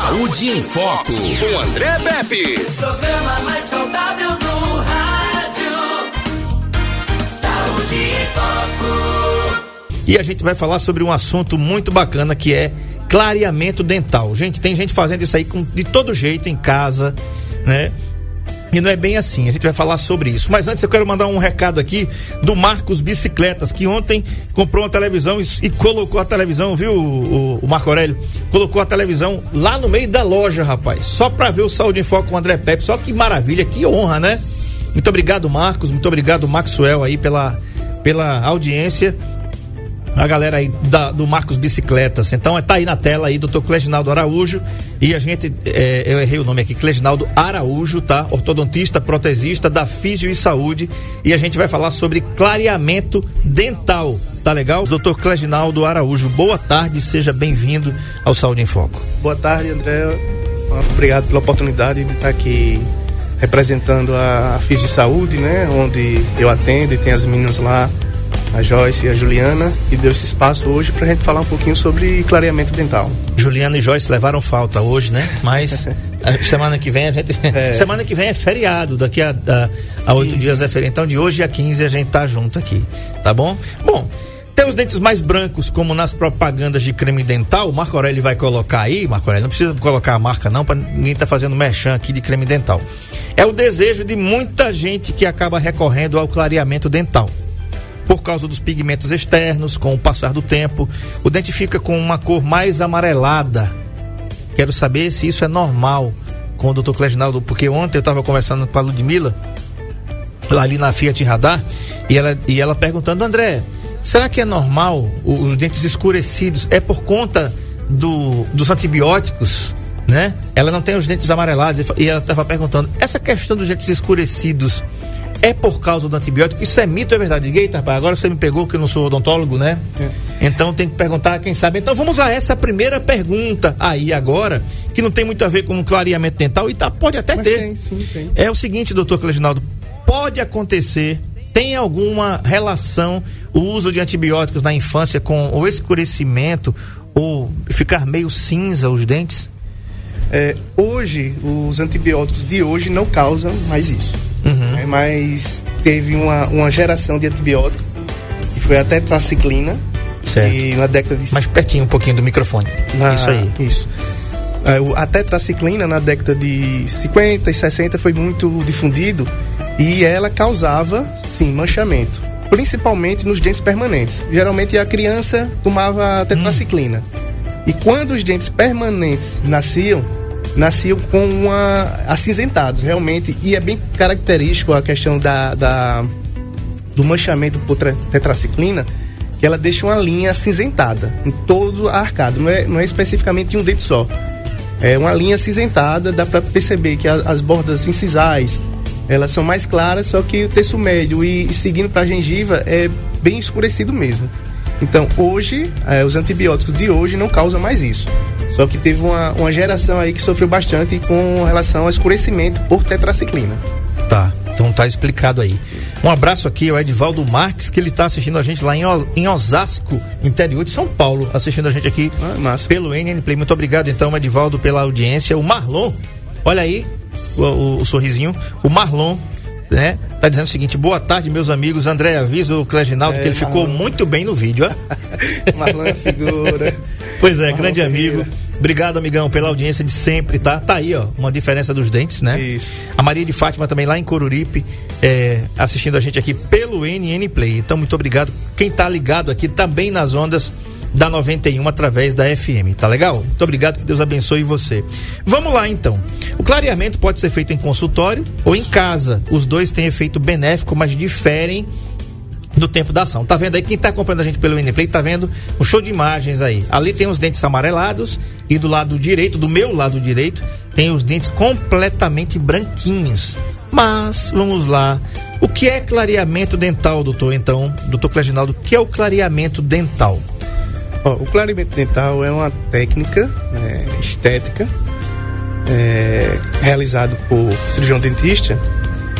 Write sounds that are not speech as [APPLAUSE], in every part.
Saúde em Foco, com André Pepe. Programa mais saudável do rádio. Saúde em Foco. E a gente vai falar sobre um assunto muito bacana que é clareamento dental. Gente, tem gente fazendo isso aí com, de todo jeito em casa, né? E não é bem assim, a gente vai falar sobre isso. Mas antes eu quero mandar um recado aqui do Marcos Bicicletas, que ontem comprou uma televisão e, e colocou a televisão, viu, o, o, Marco Aurélio? Colocou a televisão lá no meio da loja, rapaz. Só pra ver o Saúde em Foco com o André Pepe. Só que maravilha, que honra, né? Muito obrigado, Marcos. Muito obrigado, Maxwell, aí, pela, pela audiência a galera aí da, do Marcos Bicicletas. Então tá aí na tela aí, doutor Cleginaldo Araújo. E a gente, é, eu errei o nome aqui, Cleginaldo Araújo, tá? Ortodontista, protesista da Físio e Saúde. E a gente vai falar sobre clareamento dental. Tá legal? Doutor Cleginaldo Araújo, boa tarde, seja bem-vindo ao Saúde em Foco. Boa tarde, André. Obrigado pela oportunidade de estar aqui representando a Físio e Saúde, né? Onde eu atendo e tem as meninas lá a Joyce e a Juliana, e deu esse espaço hoje para a gente falar um pouquinho sobre clareamento dental. Juliana e Joyce levaram falta hoje, né? Mas [LAUGHS] semana que vem a gente. É. Semana que vem é feriado, daqui a, a, oito dias é feriado. Então de hoje a 15 a gente tá junto aqui, tá bom? Bom. Tem os dentes mais brancos, como nas propagandas de creme dental. O Marco Aurélio vai colocar aí, Marco Aurélio, não precisa colocar a marca não, para ninguém tá fazendo merchan aqui de creme dental. É o desejo de muita gente que acaba recorrendo ao clareamento dental por causa dos pigmentos externos, com o passar do tempo, o dente fica com uma cor mais amarelada. Quero saber se isso é normal com o Dr. Cleginaldo, porque ontem eu estava conversando com a Ludmilla, lá ali na Fiat Radar, e ela, e ela perguntando, André, será que é normal os dentes escurecidos? É por conta do, dos antibióticos? Né? Ela não tem os dentes amarelados e ela estava perguntando, essa questão dos dentes escurecidos é por causa do antibiótico. Isso é mito, é verdade? Ninguém, rapaz, agora você me pegou que eu não sou odontólogo, né? É. Então tem que perguntar quem sabe. Então vamos a essa primeira pergunta aí agora, que não tem muito a ver com clareamento dental e tá, pode até Mas ter. Tem, sim, tem. É o seguinte, doutor Cleginaldo, pode acontecer, tem alguma relação o uso de antibióticos na infância com o escurecimento ou ficar meio cinza os dentes? É, hoje, os antibióticos de hoje não causam mais isso. Uhum. Né? Mas teve uma, uma geração de antibiótico, que foi a tetraciclina. Certo. E na década de... Mais pertinho um pouquinho do microfone. Na, isso aí. Isso. É, a tetraciclina na década de 50 e 60 foi muito difundido e ela causava, sim, manchamento. Principalmente nos dentes permanentes. Geralmente a criança tomava tetraciclina. Hum. E quando os dentes permanentes nasciam, nasciam com uma acinzentados, realmente, e é bem característico a questão da, da do manchamento por tetraciclina, que ela deixa uma linha acinzentada em todo a arcada, não é, não é especificamente em um dente só. É uma linha acinzentada, dá para perceber que a, as bordas incisais, elas são mais claras, só que o terço médio e, e seguindo para a gengiva é bem escurecido mesmo. Então, hoje, é, os antibióticos de hoje não causam mais isso. Só que teve uma, uma geração aí que sofreu bastante com relação ao escurecimento por tetraciclina. Tá, então tá explicado aí. Um abraço aqui ao Edvaldo Marques, que ele está assistindo a gente lá em, em Osasco, interior de São Paulo, assistindo a gente aqui ah, pelo NN Play. Muito obrigado, então, Edvaldo, pela audiência. O Marlon, olha aí o, o, o sorrisinho. O Marlon né? Tá dizendo o seguinte: boa tarde, meus amigos. André, avisa o Cleginaldo é, que ele Marlon. ficou muito bem no vídeo, ó. [LAUGHS] Marlon é figura. Pois é, grande amigo. Obrigado, amigão, pela audiência de sempre, tá? Tá aí, ó, uma diferença dos dentes, né? Isso. A Maria de Fátima também lá em Coruripe, é, assistindo a gente aqui pelo NN Play. Então, muito obrigado. Quem tá ligado aqui também nas ondas da 91 através da FM, tá legal? Muito obrigado, que Deus abençoe você. Vamos lá então. O clareamento pode ser feito em consultório ou em casa. Os dois têm efeito benéfico, mas diferem do tempo da ação. Tá vendo aí? Quem tá acompanhando a gente pelo Nplay tá vendo um show de imagens aí. Ali tem os dentes amarelados e do lado direito, do meu lado direito, tem os dentes completamente branquinhos. Mas, vamos lá. O que é clareamento dental, doutor? Então, doutor Cleginaldo, o que é o clareamento dental? O clareamento dental é uma técnica né, estética é, realizado por cirurgião dentista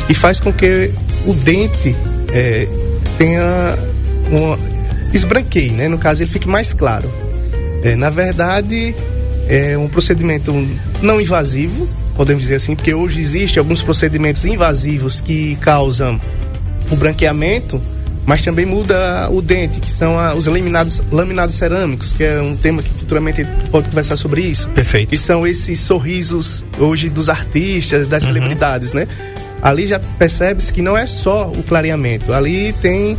e faz com que o dente é, tenha uma esbranqueie, né? No caso, ele fique mais claro. É, na verdade, É um procedimento não invasivo, podemos dizer assim, porque hoje existem alguns procedimentos invasivos que causam o branqueamento, mas também muda o dente, que são a, os laminados, laminados cerâmicos, que é um tema que futuramente pode conversar sobre isso. Perfeito. Que são esses sorrisos hoje dos artistas, das uhum. celebridades, né? Ali já percebe-se que não é só o clareamento, ali tem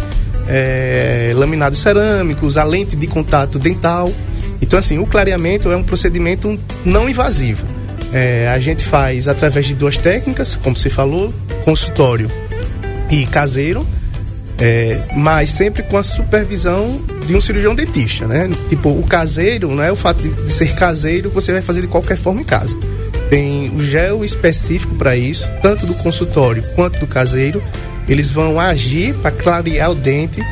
é, laminados cerâmicos, a lente de contato dental. Então, assim, o clareamento é um procedimento não invasivo. É, a gente faz através de duas técnicas, como você falou, consultório e caseiro, é, mas sempre com a supervisão de um cirurgião dentista, né? Tipo, o caseiro, não é o fato de, de ser caseiro, você vai fazer de qualquer forma em casa. Tem o gel específico para isso, tanto do consultório quanto do caseiro. Eles vão agir para clarear o dente.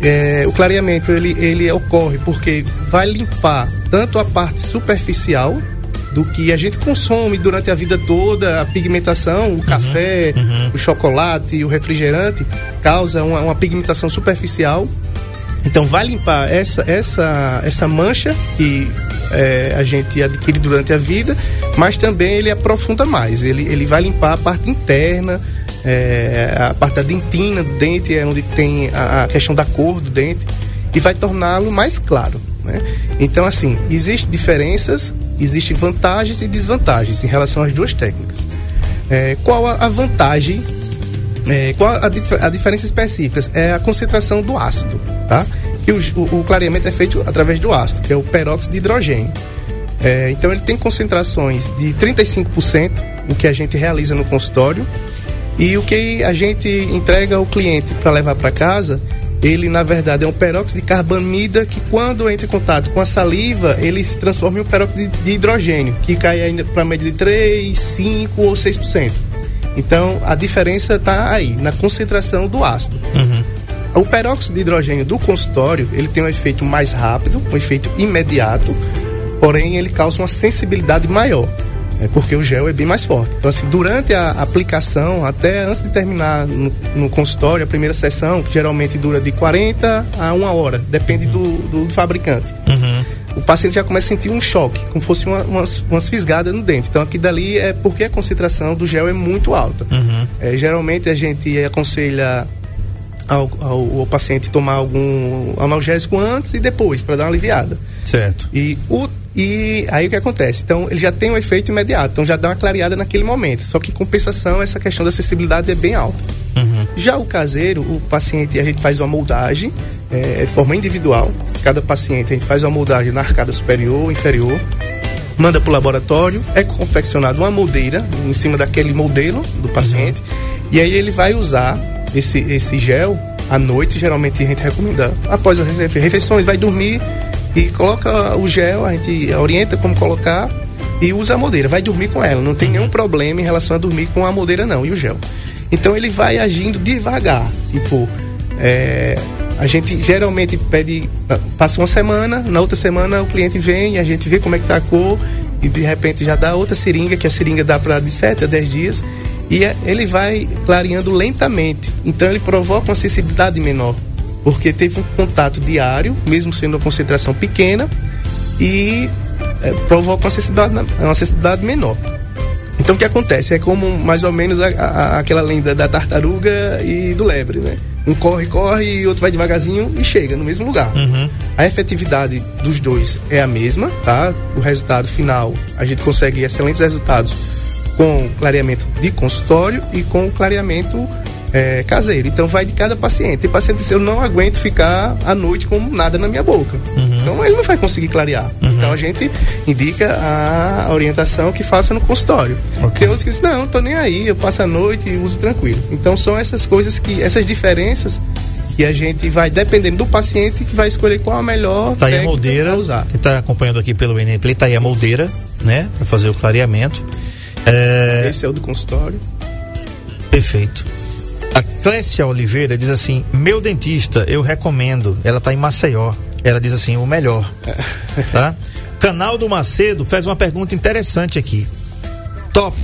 É, o clareamento ele, ele ocorre porque vai limpar tanto a parte superficial do que a gente consome durante a vida toda, a pigmentação, o uhum, café, uhum. o chocolate, o refrigerante, causa uma, uma, pigmentação superficial. Então vai limpar essa, essa, essa mancha que é, a gente adquire durante a vida, mas também ele aprofunda mais. Ele, ele vai limpar a parte interna, é, a parte da dentina do dente, é onde tem a, a questão da cor do dente, e vai torná-lo mais claro. Né? Então, assim, existem diferenças, existem vantagens e desvantagens em relação às duas técnicas. É, qual a, a vantagem? É, qual a, a, diferença específica? É a concentração do ácido, tá? Que o, o, o, clareamento é feito através do ácido, que é o peróxido de hidrogênio. É, então ele tem concentrações de 35%, o que a gente realiza no consultório, e o que a gente entrega ao cliente para levar para casa ele na verdade é um peróxido de carbamida que quando entra em contato com a saliva, ele se transforma em um peróxido de hidrogênio, que cai ainda para a média de 3, 5 ou 6%. Então a diferença está aí, na concentração do ácido. Uhum. O peróxido de hidrogênio do consultório, ele tem um efeito mais rápido, um efeito imediato, porém ele causa uma sensibilidade maior é porque o gel é bem mais forte. Então, assim, durante a aplicação, até antes de terminar no, no consultório, a primeira sessão, que geralmente dura de 40 a uma hora, depende do, do, do fabricante. Uhum. O paciente já começa a sentir um choque, como fosse uma, umas, umas fisgadas no dente. Então, aqui dali é porque a concentração do gel é muito alta. Uhum. É, geralmente a gente aconselha ao, ao, ao, paciente tomar algum analgésico antes e depois, para dar uma aliviada. Certo. E o e aí o que acontece? Então, ele já tem um efeito imediato, então já dá uma clareada naquele momento. Só que compensação, essa questão da acessibilidade é bem alta. Uhum. Já o caseiro, o paciente, a gente faz uma moldagem é, de forma individual. Cada paciente, a gente faz uma moldagem na arcada superior inferior, manda para o laboratório, é confeccionada uma moldeira em cima daquele modelo do paciente, uhum. e aí ele vai usar esse, esse gel à noite, geralmente a gente recomenda, após as refeições, vai dormir e coloca o gel, a gente orienta como colocar e usa a moldeira. Vai dormir com ela, não tem nenhum problema em relação a dormir com a moldeira, não, e o gel. Então ele vai agindo devagar. Tipo, é, a gente geralmente pede, passa uma semana, na outra semana o cliente vem, a gente vê como é que tá a cor e de repente já dá outra seringa, que a seringa dá para de 7 a 10 dias, e é, ele vai clareando lentamente. Então ele provoca uma sensibilidade menor porque teve um contato diário, mesmo sendo uma concentração pequena, e é, provoca uma sensibilidade, uma sensibilidade menor. Então o que acontece? É como mais ou menos a, a, aquela lenda da tartaruga e do lebre, né? Um corre, corre e outro vai devagarzinho e chega no mesmo lugar. Uhum. A efetividade dos dois é a mesma, tá? O resultado final, a gente consegue excelentes resultados com clareamento de consultório e com clareamento é, caseiro. Então vai de cada paciente. Tem paciente que eu não aguento ficar à noite com nada na minha boca. Uhum. Então ele não vai conseguir clarear. Uhum. Então a gente indica a orientação que faça no consultório. Okay. Tem outros que dizem, não, tô nem aí, eu passo a noite e uso tranquilo. Então são essas coisas que, essas diferenças que a gente vai, dependendo do paciente, que vai escolher qual a melhor tá aí a moldeira, usar. Que está acompanhando aqui pelo NP, tá aí a moldeira, né, para fazer o clareamento. É... Esse é o do consultório. Perfeito. A Clécia Oliveira diz assim: Meu dentista, eu recomendo. Ela está em Maceió. Ela diz assim: o melhor. [LAUGHS] tá? Canal do Macedo faz uma pergunta interessante aqui. Top.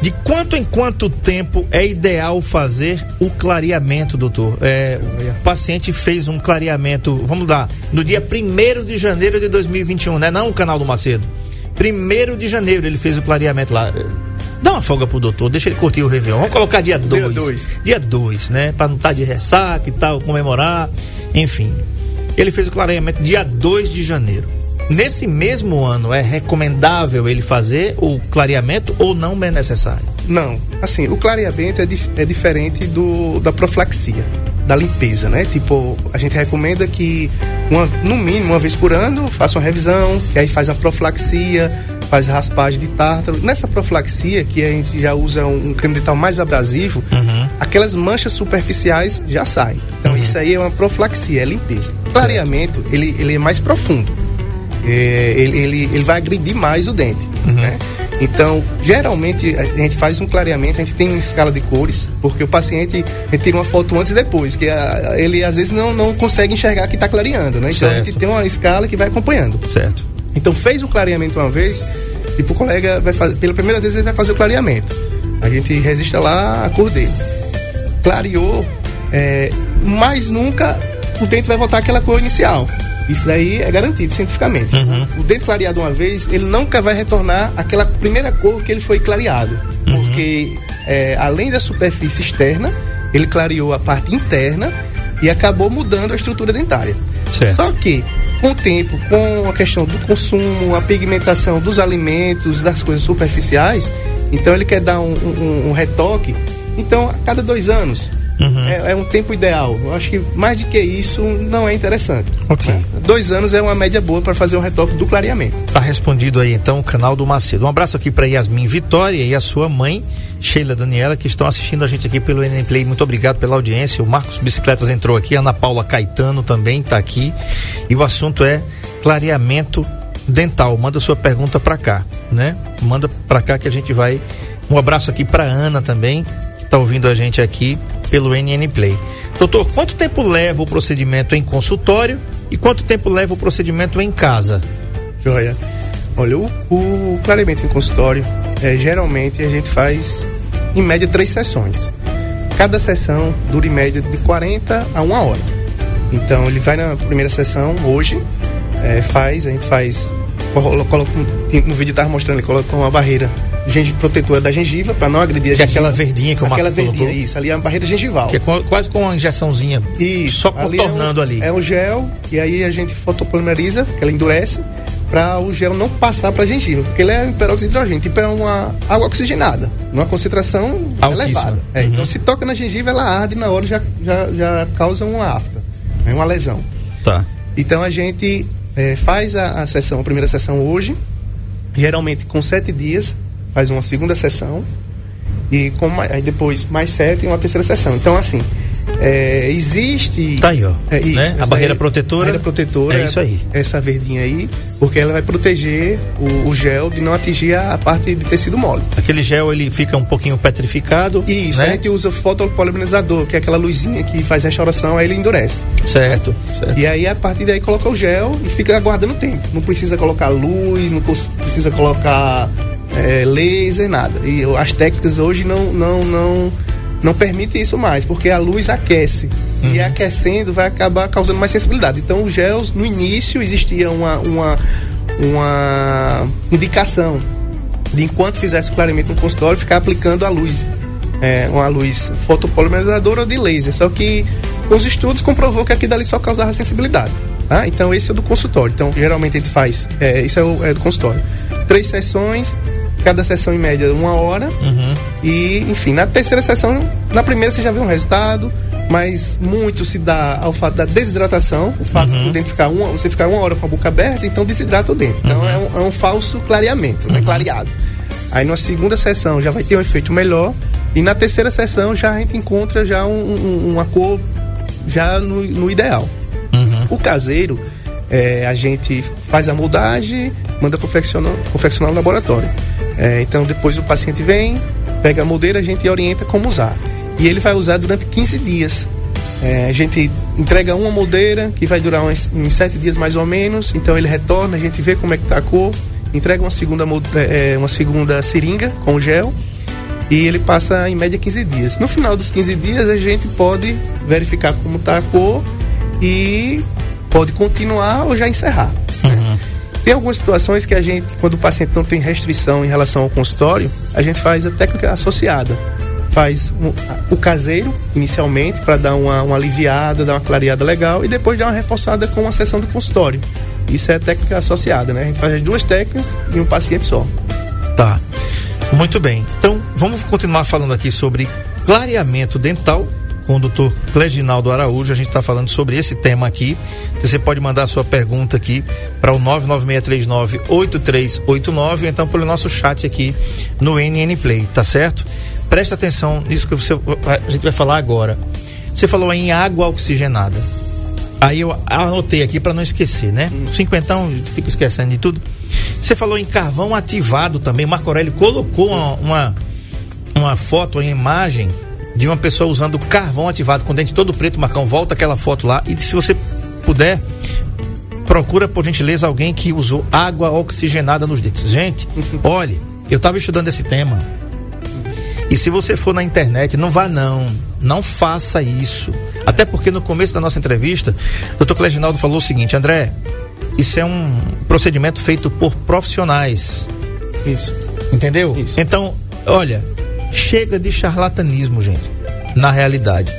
De quanto em quanto tempo é ideal fazer o clareamento, doutor? É, o paciente fez um clareamento, vamos lá, no dia 1 de janeiro de 2021, né? Não o canal do Macedo. Primeiro de janeiro ele fez o clareamento lá. Dá uma folga pro doutor, deixa ele curtir o Réveillon. Vamos colocar dia 2. Dia dois. Dia 2, né? Pra não estar de ressaca e tal, comemorar. Enfim. Ele fez o clareamento dia 2 de janeiro. Nesse mesmo ano, é recomendável ele fazer o clareamento ou não é necessário? Não, assim, o clareamento é, dif- é diferente do, da profilaxia, da limpeza, né? Tipo, a gente recomenda que, uma, no mínimo, uma vez por ano, faça uma revisão, que aí faz a profilaxia, faz a raspagem de tártaro. Nessa profilaxia, que a gente já usa um, um creme dental mais abrasivo, aquelas manchas superficiais já saem. Então, isso aí é uma profilaxia, é limpeza. Clareamento, ele, ele é mais profundo. É, ele, ele, ele vai agredir mais o dente. Né? Então, geralmente, a gente faz um clareamento, a gente tem uma escala de cores, porque o paciente a tira uma foto antes e depois, que a- ele às vezes não, não consegue enxergar que está clareando, né? Então a Certo. gente tem uma escala que vai acompanhando. Certo. Então fez o clareamento uma vez, e o colega vai fazer, pela primeira vez ele vai fazer o clareamento. A gente registra lá a cor dele. Clareou, é, mas nunca o dente vai voltar àquela cor inicial. Isso daí é garantido cientificamente. O dente clareado uma vez, ele nunca vai retornar àquela primeira cor que ele foi clareado. Porque é, além da superfície externa, ele clareou a parte interna e acabou mudando a estrutura dentária. Certo. Só que, com o tempo, com a questão do consumo, a pigmentação dos alimentos, das coisas superficiais, então ele quer dar um, um- um retoque. Então, a cada dois anos. É, é um tempo ideal. Eu acho que mais do que isso não é interessante. Ok. né? Dois anos é uma média boa para fazer um retoque do clareamento. Tá respondido aí então o canal do Macedo. Um abraço aqui para Yasmin Vitória e a sua mãe, Sheila Daniela, que estão assistindo a gente aqui pelo NN Play. Muito obrigado pela audiência. O Marcos Bicicletas entrou aqui, a Ana Paula Caetano também está aqui. E o assunto é clareamento dental. Manda sua pergunta para cá, né? Manda para cá que a gente vai. Um abraço aqui para Ana também, que está ouvindo a gente aqui pelo NN Play. Doutor, quanto tempo leva o procedimento em consultório e quanto tempo leva o procedimento em casa? Joia. Olha, o, o clareamento em consultório, é, geralmente a gente faz em média três sessões. Cada sessão dura em média de 40 a uma hora. Então ele vai na primeira sessão hoje, é, faz, a gente faz, colo- coloca, no vídeo estava mostrando, ele coloca uma barreira protetora da gengiva para não agredir a Que é gengiva. aquela verdinha que o Aquela verdinha, colocou. isso, ali é a barreira gengival. Que é quase com uma injeçãozinha. Isso. Só ali contornando é um, ali. É um gel e aí a gente fotopolimeriza, que ela endurece, para o gel não passar para a gengiva, porque ele é um peróxido de hidrogênio, tipo é uma água oxigenada, numa concentração Altíssima. elevada. É, Uhum. Então se toca na gengiva, ela arde na hora já, já, já causa uma afta, né, uma lesão. Tá. Então a gente eh, faz a, a sessão, a primeira sessão hoje, geralmente com sete dias, faz uma segunda sessão e com mais, aí depois mais sete e uma terceira sessão. Então assim, eh, existe Tá aí, ó. é isso. Né? A barreira aí- protetora. barreira protetora. É isso aí. Essa verdinha aí, porque ela vai proteger o, o gel de não atingir a, parte de tecido mole. Aquele gel ele fica um pouquinho petrificado. Isso, né? a gente usa fotopolimerizador, que é aquela luzinha que faz restauração, aí ele endurece. Certo, certo. E aí, a partir daí, coloca o gel e fica aguardando o tempo. Não precisa colocar luz, não precisa colocar é, laser, nada. E as técnicas hoje não, não, não, não permitem isso mais, porque a luz aquece. E aquecendo vai acabar causando mais sensibilidade. Então, os gels, no início, existia uma, uma, uma indicação de enquanto fizesse o clareamento no consultório, ficar aplicando a luz. É, uma luz fotopolimerizadora ou de laser. Só que os estudos comprovou que aquilo ali só causava sensibilidade. Tá? Então esse é do consultório. Então geralmente a gente faz, é, isso é, o, é do consultório. Três sessões, cada sessão em média uma hora. E, enfim, na terceira sessão, na primeira você já vê um resultado, mas muito se dá ao fato da desidratação, o fato de o dente ficar uma, você ficar uma hora com a boca aberta, então desidrata o dente. Então é, um, é um falso clareamento, né? Clareado. Aí na segunda sessão já vai ter um efeito melhor. E na terceira sessão já a gente encontra já um- um- uma cor já no, no ideal. O caseiro, é, a gente faz a moldagem, manda confeccionar, confeccionar no laboratório. É, então depois o paciente vem, pega a moldeira, a gente orienta como usar. E ele vai usar durante 15 dias. É, a gente entrega uma moldeira que vai durar uns, uns 7 dias mais ou menos. Então ele retorna, a gente vê como é que tá a cor, entrega uma segunda, molde- é, uma segunda seringa com gel e ele passa em média 15 dias. No final dos 15 dias a gente pode verificar como está a cor e pode continuar ou já encerrar. Tem algumas situações que a gente, quando o paciente não tem restrição em relação ao consultório, a gente faz a técnica associada. Faz um, o caseiro, inicialmente, para dar uma, uma aliviada, dar uma clareada legal, e depois dar uma reforçada com uma sessão do consultório. Isso é técnica associada, né? A gente faz as duas técnicas em um paciente só. Tá. Muito bem. Então, vamos continuar falando aqui sobre clareamento dental com o doutor Cleginaldo Araújo. A gente está falando sobre esse tema aqui. Você pode mandar a sua pergunta aqui para o 99639-8389 ou então pelo nosso chat aqui no NN Play, tá certo? Presta atenção nisso que você, a gente vai falar agora. Você falou em água oxigenada. Aí eu anotei aqui para não esquecer, né? Hum. Cinquentão, fica esquecendo de tudo. Você falou em carvão ativado também. Marco Aurélio colocou uma, uma, uma foto, uma imagem de uma pessoa usando carvão ativado com dente todo preto, Marcão. Volta aquela foto lá. E se você puder, procura por gentileza alguém que usou água oxigenada nos dentes. Gente, [LAUGHS] olhe, eu estava estudando esse tema. E se você for na internet, não vá não. Não faça isso. Até porque no começo da nossa entrevista, o doutor Cleginaldo falou o seguinte, André, isso é um procedimento feito por profissionais. Isso. Entendeu? Isso. Então, olha, chega de charlatanismo, gente. Na realidade.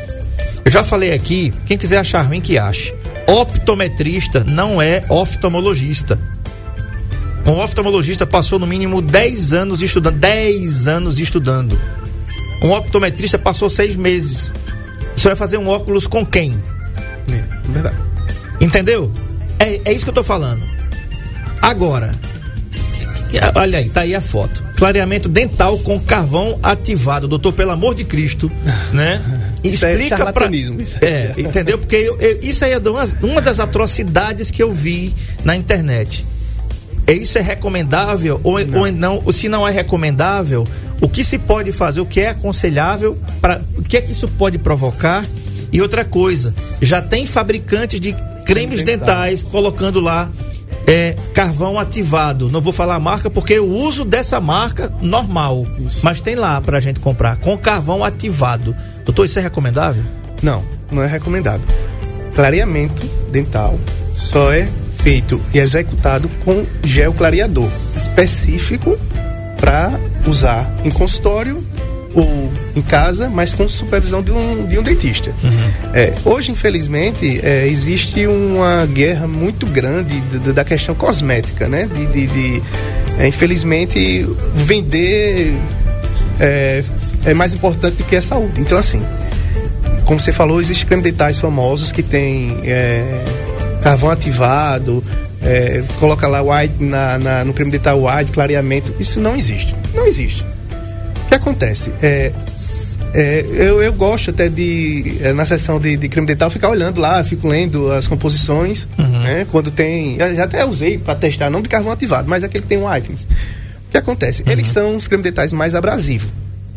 Eu já falei aqui, quem quiser achar ruim que ache. Optometrista não é oftalmologista. Um oftalmologista passou no mínimo 10 anos estudando. 10 anos estudando. Um optometrista passou seis meses. Você vai fazer um óculos com quem? É, verdade. Entendeu? É, é isso que eu tô falando. Agora, olha aí, tá aí a foto. Clareamento dental com carvão ativado. Doutor, pelo amor de Cristo, né? [LAUGHS] Isso é Explica pra... charlatanismo, isso É, entendeu? Porque eu- eu- isso aí é uma, uma das atrocidades que eu vi na internet. É, Isso é recomendável ou não. ou não? Se não é recomendável, o que se pode fazer, o que é aconselhável, para o que é que isso pode provocar? E outra coisa, já tem fabricantes de cremes dentais colocando lá é, carvão ativado. Não vou falar a marca porque eu uso dessa marca normal, Isso. mas tem lá pra gente comprar com carvão ativado. Doutor, isso é recomendável? Não, não é recomendado. Clareamento dental só é feito e executado com gel clareador específico para usar em consultório ou em casa, mas com supervisão de um, de um dentista. É, hoje, infelizmente, é, existe uma guerra muito grande de- de- da questão cosmética, né? De, de- de, é, infelizmente, vender é, é mais importante do que a saúde. Então, assim, como você falou, existem creme dentais famosos que tem é, carvão ativado, é, coloca lá white na, na- no creme dental white, clareamento. Isso não existe. Não existe. O que acontece? É, é, eu, eu gosto até de, é, na sessão de, de creme dental, ficar olhando lá, fico lendo as composições, né? Quando tem. Já até usei para testar, não de carvão ativado, mas aquele que tem whitens. O que acontece? Eles são os creme dentais mais abrasivos.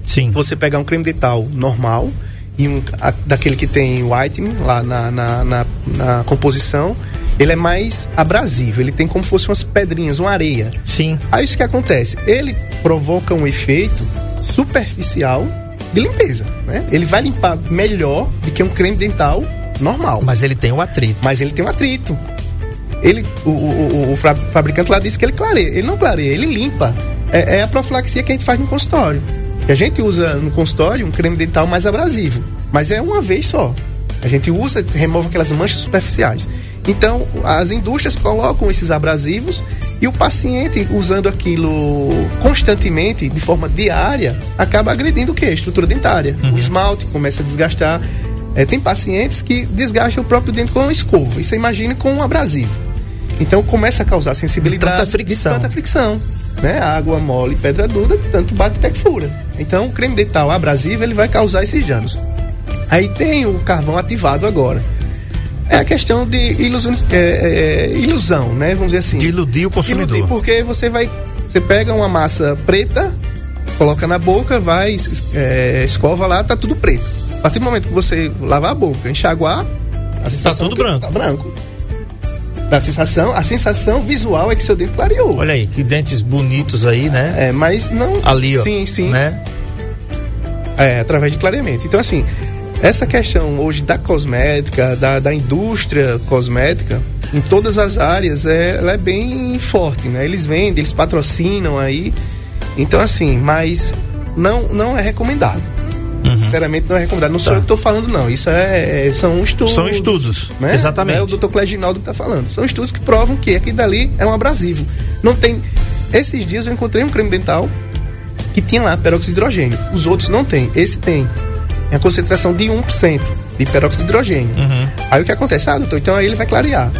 Sim. Se você pegar um creme dental normal e um a- daquele que tem whitening lá na, na, na, na composição, ele é mais abrasivo, ele tem como se fossem umas pedrinhas, uma areia. Sim. Aí isso que acontece? Ele provoca um efeito superficial de limpeza, né? Ele vai limpar melhor do que um creme dental normal, Mas ele tem o atrito. mas ele tem um atrito. Ele, o, o, o- o fabricante lá disse que ele clareia. Ele não clareia, ele limpa. É, é a profilaxia que a gente faz no consultório. Que a gente usa no consultório um creme dental mais abrasivo. Mas é uma vez só. A gente usa, remove aquelas manchas superficiais. Então, as indústrias colocam esses abrasivos e o paciente, usando aquilo constantemente, de forma diária, acaba agredindo o quê? A estrutura dentária. O esmalte começa a desgastar. É, tem pacientes que desgastam o próprio dente com escova. E você imagine com um abrasivo. Então começa a causar sensibilidade. De tanta fricção. De tanta fricção. Né? Água mole, pedra dura, tanto bate até que fura. Então o creme dental abrasivo ele vai causar esses danos. Aí tem o carvão ativado agora. É a questão de ilusão, é, é, ilusão né? Vamos dizer assim. De iludir o consumidor. Iludir, porque você vai. Você pega uma massa preta, coloca na boca, vai, é, escova lá, tá tudo preto. A partir do momento que você lavar a boca, enxaguar, a sensação tudo que branco. Tá branco. A sensação, a sensação visual é que seu dente clareou. Olha aí, que dentes bonitos aí, né? É, mas não. Ali, ó. Sim, sim. Né? É, através de clareamento. Então, assim, essa questão hoje da cosmética, da, da indústria cosmética, em todas as áreas, é, ela é bem forte, né? Eles vendem, eles patrocinam aí. Então, assim, mas não, não é recomendado. Uhum. Sinceramente, não é recomendado. Não tá. sou eu que estou falando, não. Isso é, é, são estudos. São estudos, né? exatamente. É o doutor Cleginaldo que está falando. São estudos que provam que aquilo dali é um abrasivo. Não tem. Esses dias eu encontrei um creme dental que tinha lá peróxido de hidrogênio. Os outros não tem. Esse tem. É a concentração de 1% de peróxido de hidrogênio. Uhum. Aí o que acontece? Ah, doutor, então aí ele vai clarear.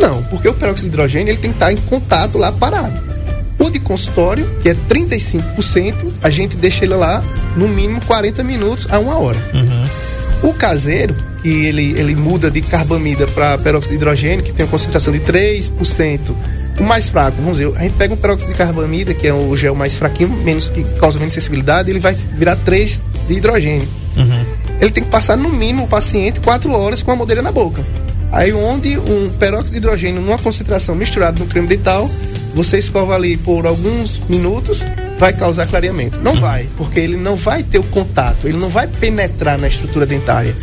Não, porque o peróxido de hidrogênio ele tem que estar em contato lá parado. O de consultório, que é 35%, a gente deixa ele lá no mínimo 40 minutos a uma hora. Uhum. O caseiro, que ele, ele muda de carbamida para peróxido de hidrogênio, que tem uma concentração de 3%. O mais fraco, vamos dizer, a gente pega um peróxido de carbamida, que é o gel mais fraquinho, menos que causa menos sensibilidade, ele vai virar 3 de hidrogênio. Uhum. Ele tem que passar no mínimo o paciente 4 horas com a modeira na boca. Aí onde um peróxido de hidrogênio numa concentração misturada no creme dental, você escova ali por alguns minutos, vai causar clareamento. Não vai, porque ele não vai ter o contato, ele não vai penetrar na estrutura dentária.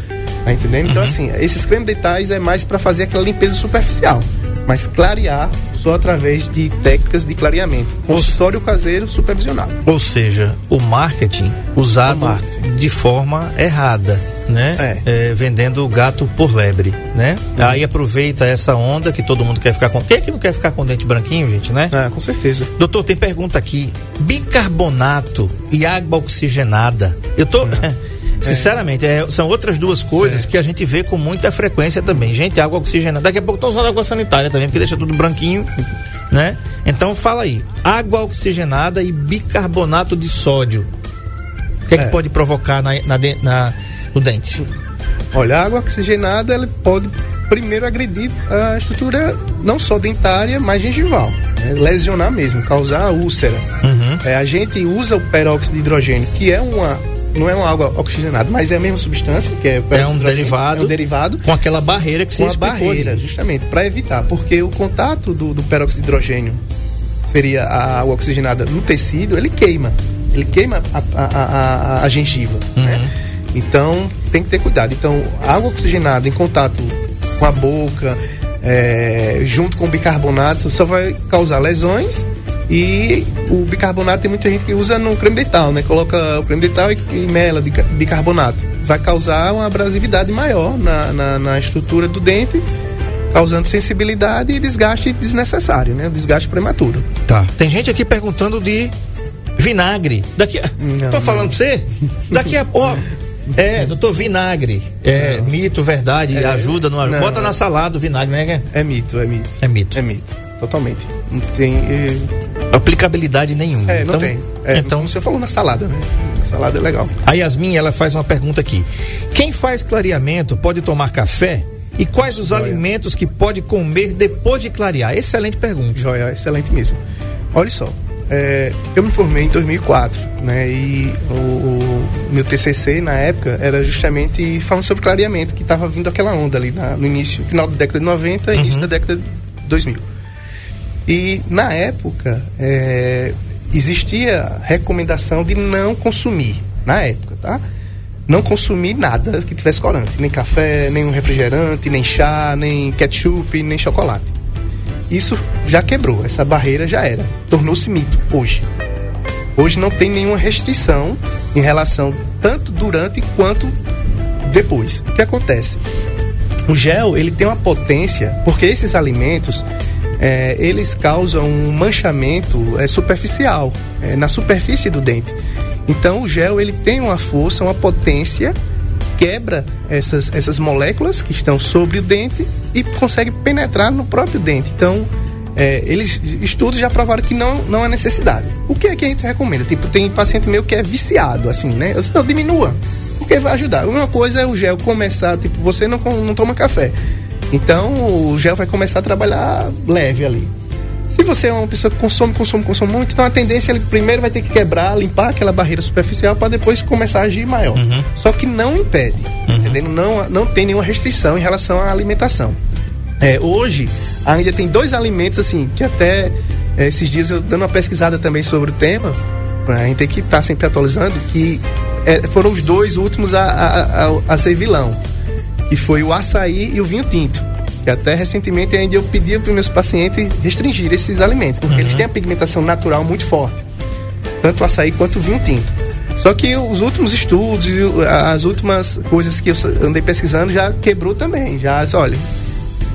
Tá entendendo? Então, uhum. assim, esses cremes dentais é mais para fazer aquela limpeza superficial. Mas clarear só através de técnicas de clareamento. Consultório caseiro supervisionado. Ou seja, o marketing usado o marketing. de forma errada, né? É. É, vendendo gato por lebre, né? Uhum. Aí aproveita essa onda que todo mundo quer ficar com. Quem é que não quer ficar com dente branquinho, gente, né? É, com certeza. Doutor, tem pergunta aqui. Bicarbonato e água oxigenada. Eu tô. [LAUGHS] Uhum. Sinceramente, é, são outras duas coisas certo. que a gente vê com muita frequência também. Gente, água oxigenada. Daqui a pouco estão usando água sanitária também, porque deixa tudo branquinho, né? Então fala aí. Água oxigenada e bicarbonato de sódio. O que é, é. que pode provocar na, na, na, no dente? Olha, a água oxigenada ela pode primeiro agredir a estrutura não só dentária, mas gengival. Né? Lesionar mesmo, causar úlcera. Uhum. É, a gente usa o peróxido de hidrogênio, que é uma não é uma água oxigenada, mas é a mesma substância, que é, é um derivado. É um derivado. Com aquela barreira que se Com a barreira, ali. justamente, para evitar. Porque o contato do, do peróxido de hidrogênio, seria a água oxigenada no tecido, ele queima. Ele queima a, a, a, a gengiva, uhum. né? Então, tem que ter cuidado. Então, água oxigenada em contato com a boca, é, junto com bicarbonato, só vai causar lesões e o bicarbonato tem muita gente que usa no creme dental, né? Coloca o creme dental e, e mela de bicarbonato. Vai causar uma abrasividade maior na, na, na estrutura do dente, causando sensibilidade e desgaste desnecessário, né? Desgaste prematuro. Tá. Tem gente aqui perguntando de vinagre. Daqui a... Não, Tô falando não. pra você? Daqui a pouco. É, doutor, vinagre. É não. mito, verdade, é, ajuda no Bota na salada o vinagre, né? É mito, é mito. É mito. É mito. Totalmente. Não tem. Eh, aplicabilidade nenhuma. É, não então, tem. É, então você falou na salada, né? Na salada é legal. A Yasmin, ela faz uma pergunta aqui. Quem faz clareamento pode tomar café? E quais os Joia. alimentos que pode comer depois de clarear? Excelente pergunta. Joia, excelente mesmo. Olha só, é, eu me formei em 2004, né? E o, o, meu TCC na época era justamente falando sobre clareamento, que estava vindo aquela onda ali na, no início, final da década de 90 e uhum. início da década de 2000. E na época é, existia recomendação de não consumir, na época, tá? Não consumir nada que tivesse corante, nem café, nem um refrigerante, nem chá, nem ketchup, nem chocolate. Isso já quebrou, essa barreira já era, tornou-se mito hoje. Hoje não tem nenhuma restrição em relação tanto durante quanto depois. O que acontece? O gel ele tem uma potência porque esses alimentos é, eles causam um manchamento é, superficial é, na superfície do dente. Então o gel ele tem uma força, uma potência, quebra essas, essas moléculas que estão sobre o dente e consegue penetrar no próprio dente. Então é, eles estudos já provaram que não, não há necessidade. O que é que a gente recomenda? Tipo, tem paciente meu que é viciado, assim, né? Eu disse, não, diminua, porque vai ajudar. Uma coisa é o gel começar, tipo, você não, não toma café. Então o gel vai começar a trabalhar leve ali. Se você é uma pessoa que consome, consome, consome muito, então a tendência ele primeiro vai ter que quebrar, limpar aquela barreira superficial para depois começar a agir maior. Uhum. Só que não impede, uhum. entendendo? Não, não tem nenhuma restrição em relação à alimentação. É, hoje ainda tem dois alimentos assim que até é, esses dias eu dando uma pesquisada também sobre o tema, a gente tem que estar tá sempre atualizando que é, foram os dois últimos a, a, a, a ser vilão que foi o açaí e o vinho tinto. que até recentemente ainda eu pedia para os meus pacientes restringir esses alimentos, porque eles têm a pigmentação natural muito forte, tanto o açaí quanto o vinho tinto. Só que os últimos estudos, e as últimas coisas que eu andei pesquisando já quebrou também. Já, olha,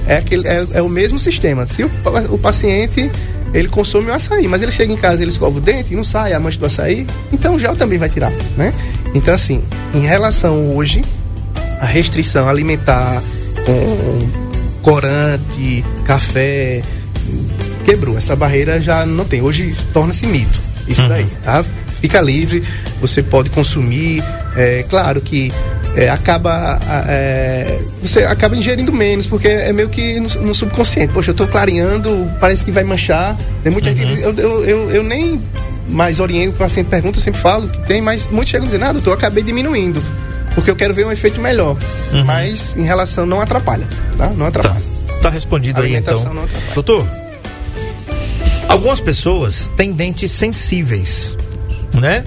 é, aquele, é, é o mesmo sistema. Se o, o paciente ele consome o açaí, mas ele chega em casa, ele escova o dente e não sai a mancha do açaí, então o gel também vai tirar, né? Então, assim, em relação hoje, a restrição alimentar com corante, café, quebrou. Essa barreira já não tem. Hoje torna-se mito. Isso daí, tá? Fica livre, você pode consumir. É claro que é, acaba. é, você acaba ingerindo menos, porque é meio que no, no subconsciente. Poxa, eu tô clareando, parece que vai manchar. Tem muita gente. Eu, eu, eu, eu nem mais oriento, o paciente pergunta, eu sempre falo que tem, mas muitos chegam dizendo, nada, eu acabei diminuindo. Porque eu quero ver um efeito melhor. Mas em relação, não atrapalha, tá? Não Tá, atrapalha. tá respondido aí então. Doutor, algumas pessoas têm dentes sensíveis, né?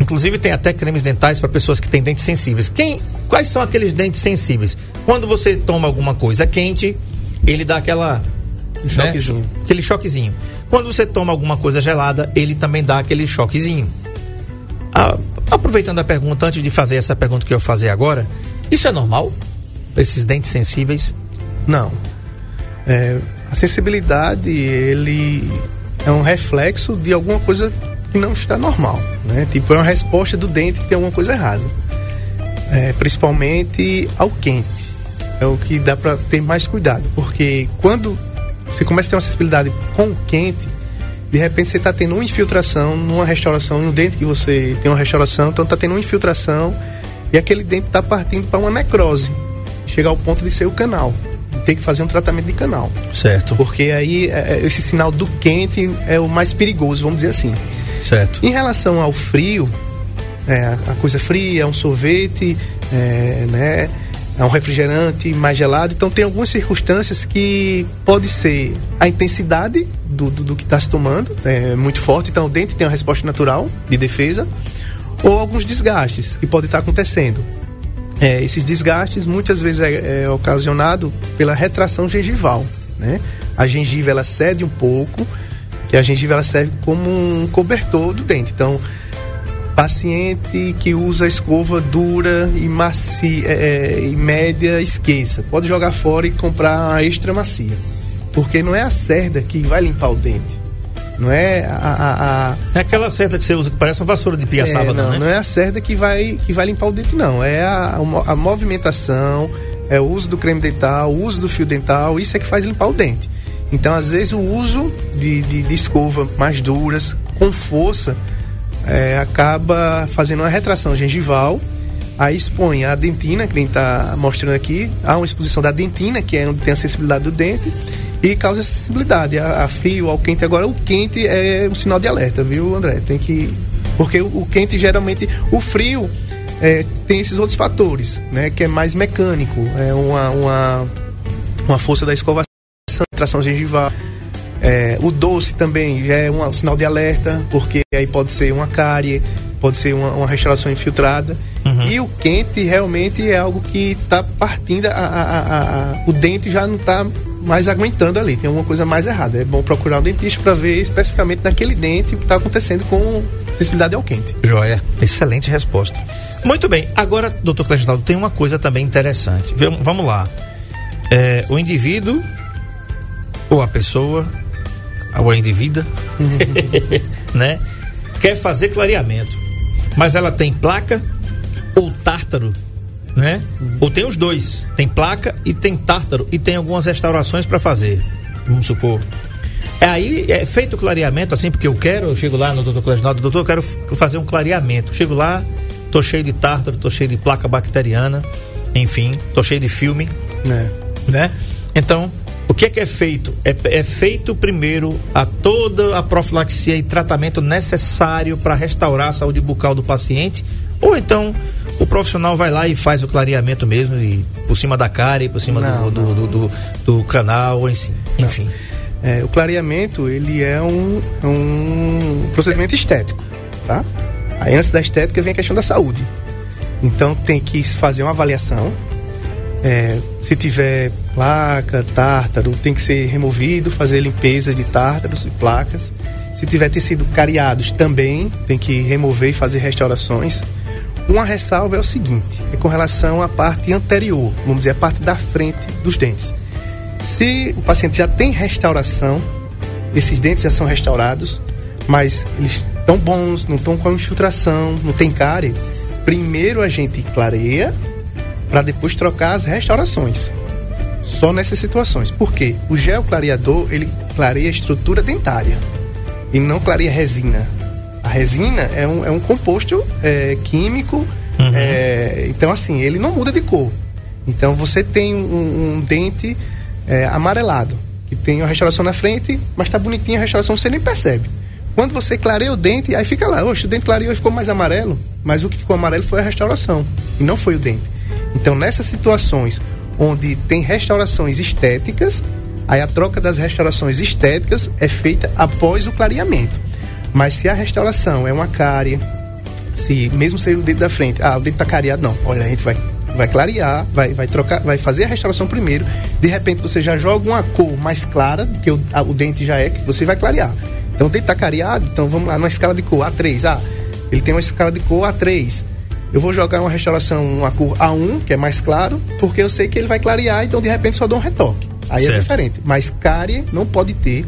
Inclusive tem até cremes dentais para pessoas que têm dentes sensíveis. Quem, quais são aqueles dentes sensíveis? Quando você toma alguma coisa quente, ele dá aquela Um choquezinho. né, aquele choquezinho. Quando você toma alguma coisa gelada, ele também dá aquele choquezinho. Ah, aproveitando a pergunta, antes de fazer essa pergunta que eu fazer agora, isso é normal? Esses dentes sensíveis? Não. É, a sensibilidade, ele é um reflexo de alguma coisa que não está normal, né? Tipo, é uma resposta do dente que tem alguma coisa errada. É, principalmente ao quente. É o que dá para ter mais cuidado, porque quando você começa a ter uma sensibilidade com o quente, de repente você está tendo uma infiltração numa restauração, no dente que você tem uma restauração, então está tendo uma infiltração e aquele dente está partindo para uma necrose, chegar ao ponto de ser o canal, ter que fazer um tratamento de canal, Certo. porque aí é, é, esse sinal do quente é o mais perigoso, vamos dizer assim. Certo. Em relação ao frio, é, a coisa fria, é um sorvete, é, né, é um refrigerante mais gelado. Então tem algumas circunstâncias que pode ser a intensidade do, do, do que está se tomando, é muito forte, então o dente tem uma resposta natural de defesa, ou alguns desgastes que podem estar acontecendo. É, esses desgastes muitas vezes é, é ocasionado pela retração gengival, né? A gengiva ela cede um pouco, que a gengiva ela serve como um cobertor do dente. Então, paciente que usa escova dura e macia é, e média, esqueça. Pode jogar fora e comprar uma extra macia, porque não é a cerda que vai limpar o dente. Não é a, a- a- É aquela certa que você usa que parece uma vassoura de piaçava, é, não, não, né? não é a cerda que vai, que vai limpar o dente, não. É a, a a movimentação, é o uso do creme dental, o uso do fio dental, isso é que faz limpar o dente. Então, às vezes, o uso de, de, de escova mais duras, com força, é, acaba fazendo uma retração gengival, aí expõe a dentina, que nem está mostrando aqui, há uma exposição da dentina, que é onde tem a sensibilidade do dente, e causa sensibilidade a, a frio, ao quente. Agora, o quente é um sinal de alerta, viu, André? Tem que. Porque o, o quente geralmente. O frio é, tem esses outros fatores, né? Que é mais mecânico, é uma, uma, uma força da escovação, tração gengival. É, o doce também já é um sinal de alerta, porque aí pode ser uma cárie, pode ser uma, uma restauração infiltrada. E o quente realmente é algo que está partindo, a, a- a- o dente já não está mais aguentando ali, tem alguma coisa mais errada. É bom procurar um dentista para ver especificamente naquele dente o que está acontecendo com sensibilidade ao quente. Joia. Excelente resposta. Muito bem. Agora, doutor Cleginaldo, tem uma coisa também interessante. Vamo- Vamos lá. É, o indivíduo, ou a pessoa, ou a individa, né? Quer fazer clareamento. Mas ela tem placa ou tártaro, né? Ou tem os dois. Tem placa e tem tártaro. E tem algumas restaurações para fazer. Vamos supor. É aí, é feito o clareamento, assim, porque eu quero, eu chego lá no doutor Cleginaldo, doutor, eu quero fazer um clareamento. Chego lá, tô cheio de tártaro, tô cheio de placa bacteriana, enfim, tô cheio de filme, né? né? Então, o que é que é feito? É, é feito primeiro a toda a profilaxia e tratamento necessário para restaurar a saúde bucal do paciente, ou então o profissional vai lá e faz o clareamento mesmo, e por cima da cara, e por cima Não, do, não. do, do, do- do canal, enfim. enfim. É, o clareamento, ele é um, é um procedimento estético, tá? Aí antes da estética vem a questão da saúde. Então tem que fazer uma avaliação. É, se tiver placa, tártaro, tem que ser removido, fazer limpeza de tártaros e placas. Se tiver tecido cariados, também tem que remover e fazer restaurações. Uma ressalva é o seguinte, é com relação à parte anterior, vamos dizer, a parte da frente dos dentes. Se o paciente já tem restauração, esses dentes já são restaurados, mas eles estão bons, não estão com infiltração, não tem cárie, primeiro a gente clareia para depois trocar as restaurações. Só nessas situações. Por quê? O gel clareador, ele clareia a estrutura dentária e não clareia resina. A resina é um, é um composto é, químico, uhum. é, então assim, ele não muda de cor. Então você tem um, um dente é, amarelado, que tem a restauração na frente, mas está bonitinha a restauração, você nem percebe. Quando você clareia o dente, aí fica lá, oxe, o dente clareou e ficou mais amarelo, mas o que ficou amarelo foi a restauração, e não foi o dente. Então, nessas situações onde tem restaurações estéticas, aí a troca das restaurações estéticas é feita após o clareamento. Mas se a restauração é uma cárie, se mesmo sendo o dente da frente, ah, o dente tá cariado, não. Olha, a gente vai vai clarear, vai, vai trocar, vai fazer a restauração primeiro. De repente você já joga uma cor mais clara, que o, a, o dente já é, que você vai clarear. Então o dente tá cariado, então vamos lá, numa escala de cor A3. Ah, ele tem uma escala de cor A3. Eu vou jogar uma restauração, uma cor A1, que é mais claro, porque eu sei que ele vai clarear, então de repente só dou um retoque. Aí é certo. é diferente. Mas cárie não pode ter,